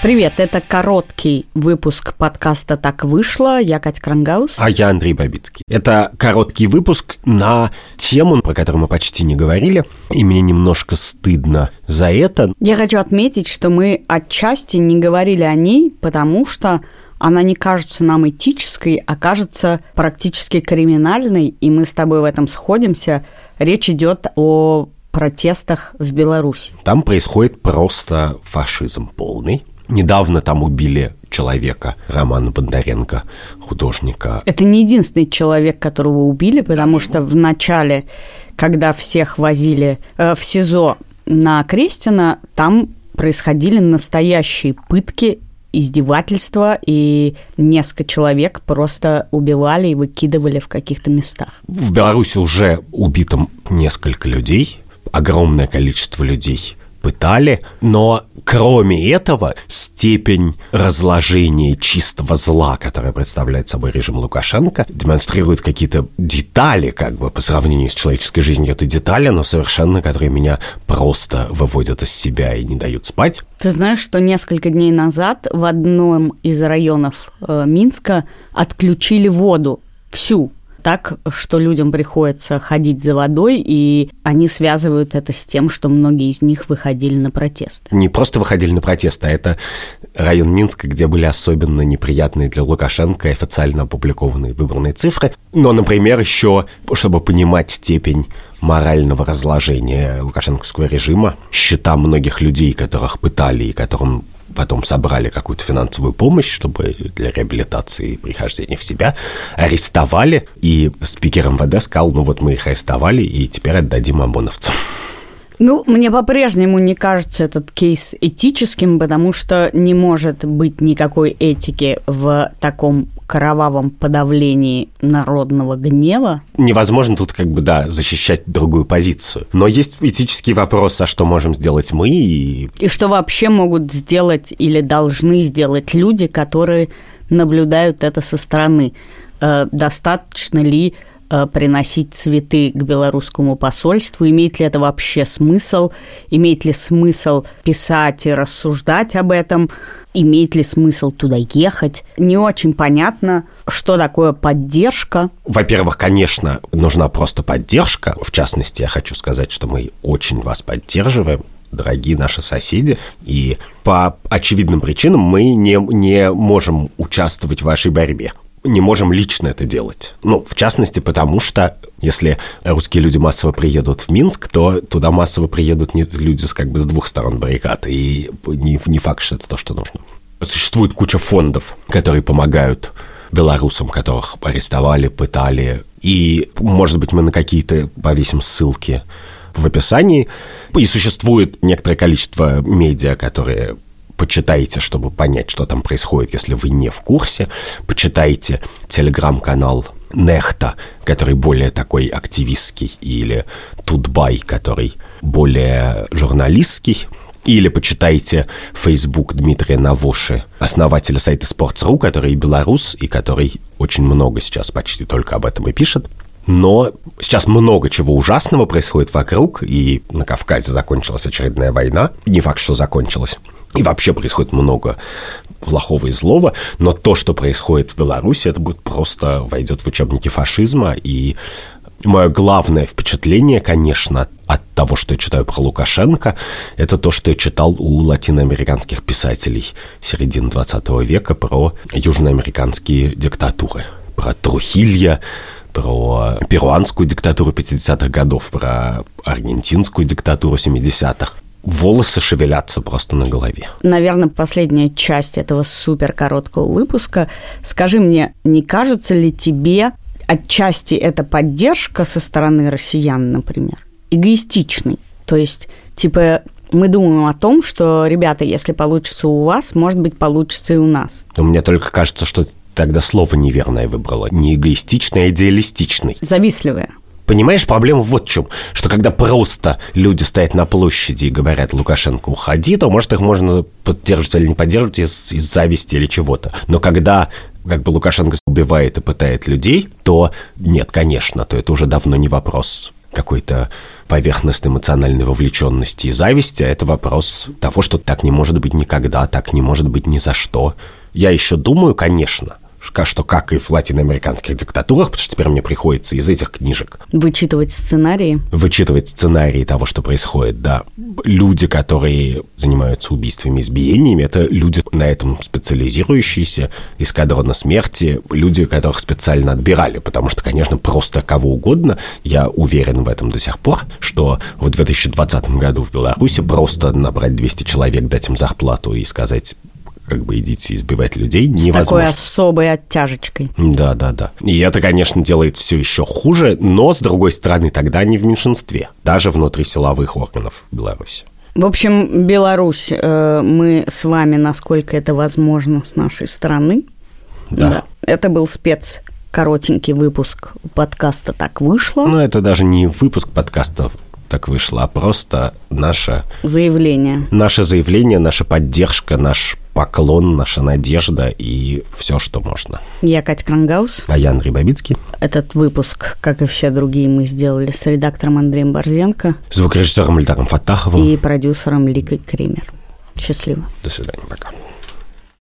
Привет, это короткий выпуск подкаста «Так вышло». Я Катя Крангаус. А я Андрей Бабицкий. Это короткий выпуск на тему, про которую мы почти не говорили, и мне немножко стыдно за это. Я хочу отметить, что мы отчасти не говорили о ней, потому что она не кажется нам этической, а кажется практически криминальной, и мы с тобой в этом сходимся. Речь идет о протестах в Беларуси. Там происходит просто фашизм полный. Недавно там убили человека, Романа Бондаренко, художника. Это не единственный человек, которого убили, потому что в начале, когда всех возили э, в СИЗО на Крестина, там происходили настоящие пытки издевательства, и несколько человек просто убивали и выкидывали в каких-то местах. В Беларуси уже убито несколько людей, огромное количество людей пытали, но кроме этого степень разложения чистого зла, которое представляет собой режим Лукашенко, демонстрирует какие-то детали, как бы по сравнению с человеческой жизнью. Это детали, но совершенно, которые меня просто выводят из себя и не дают спать. Ты знаешь, что несколько дней назад в одном из районов э, Минска отключили воду всю так, что людям приходится ходить за водой, и они связывают это с тем, что многие из них выходили на протест. Не просто выходили на протест, а это район Минска, где были особенно неприятные для Лукашенко официально опубликованные выбранные цифры. Но, например, еще, чтобы понимать степень морального разложения лукашенковского режима, счета многих людей, которых пытали и которым потом собрали какую-то финансовую помощь, чтобы для реабилитации и прихождения в себя, арестовали, и спикер МВД сказал, ну вот мы их арестовали, и теперь отдадим ОМОНовцам. Ну, мне по-прежнему не кажется этот кейс этическим, потому что не может быть никакой этики в таком кровавом подавлении народного гнева. Невозможно тут как бы, да, защищать другую позицию. Но есть этический вопрос, а что можем сделать мы и... И что вообще могут сделать или должны сделать люди, которые наблюдают это со стороны. Э, достаточно ли приносить цветы к белорусскому посольству, имеет ли это вообще смысл, имеет ли смысл писать и рассуждать об этом, имеет ли смысл туда ехать. Не очень понятно, что такое поддержка. Во-первых, конечно, нужна просто поддержка. В частности, я хочу сказать, что мы очень вас поддерживаем дорогие наши соседи, и по очевидным причинам мы не, не можем участвовать в вашей борьбе не можем лично это делать. Ну, в частности, потому что если русские люди массово приедут в Минск, то туда массово приедут не люди с как бы с двух сторон баррикад, и не, не факт, что это то, что нужно. Существует куча фондов, которые помогают белорусам, которых арестовали, пытали, и, может быть, мы на какие-то повесим ссылки в описании. И существует некоторое количество медиа, которые почитайте, чтобы понять, что там происходит, если вы не в курсе. Почитайте телеграм-канал Нехта, который более такой активистский, или Тутбай, который более журналистский. Или почитайте Facebook Дмитрия Навоши, основателя сайта Sports.ru, который белорус и который очень много сейчас почти только об этом и пишет. Но сейчас много чего ужасного происходит вокруг, и на Кавказе закончилась очередная война. Не факт, что закончилась. И вообще происходит много плохого и злого, но то, что происходит в Беларуси, это будет просто войдет в учебники фашизма, и мое главное впечатление, конечно, от того, что я читаю про Лукашенко, это то, что я читал у латиноамериканских писателей середины 20 века про южноамериканские диктатуры, про Трухилья, про перуанскую диктатуру 50-х годов, про аргентинскую диктатуру 70-х волосы шевелятся просто на голове. Наверное, последняя часть этого супер короткого выпуска. Скажи мне, не кажется ли тебе отчасти эта поддержка со стороны россиян, например, эгоистичной? То есть, типа, мы думаем о том, что, ребята, если получится у вас, может быть, получится и у нас. Но мне только кажется, что тогда слово неверное выбрала. Не эгоистичное, а идеалистичный. Завистливое. Понимаешь, проблема вот в чем, что когда просто люди стоят на площади и говорят Лукашенко уходи, то, может, их можно поддерживать или не поддерживать из, из зависти или чего-то. Но когда как бы Лукашенко убивает и пытает людей, то нет, конечно, то это уже давно не вопрос какой-то поверхностной эмоциональной вовлеченности и зависти, а это вопрос того, что так не может быть никогда, так не может быть ни за что. Я еще думаю, конечно – что как и в латиноамериканских диктатурах, потому что теперь мне приходится из этих книжек... Вычитывать сценарии? Вычитывать сценарии того, что происходит, да. Люди, которые занимаются убийствами, избиениями, это люди на этом специализирующиеся, эскадрона смерти, люди, которых специально отбирали, потому что, конечно, просто кого угодно, я уверен в этом до сих пор, что в 2020 году в Беларуси просто набрать 200 человек, дать им зарплату и сказать, как бы идите избивать людей невозможно. С такой особой оттяжечкой. Да, да, да. И это, конечно, делает все еще хуже, но, с другой стороны, тогда не в меньшинстве, даже внутри силовых органов Беларуси. В общем, Беларусь, э, мы с вами, насколько это возможно, с нашей стороны. Да. да. Это был спец коротенький выпуск подкаста «Так вышло». Ну, это даже не выпуск подкаста так вышло, а просто наше... Заявление. Наше заявление, наша поддержка, наш поклон, наша надежда и все, что можно. Я Катя Крангаус. А я Андрей Бабицкий. Этот выпуск, как и все другие, мы сделали с редактором Андреем Борзенко. Звукорежиссером Ильдаром Фатаховым. И продюсером Ликой Кремер. Счастливо. До свидания, пока.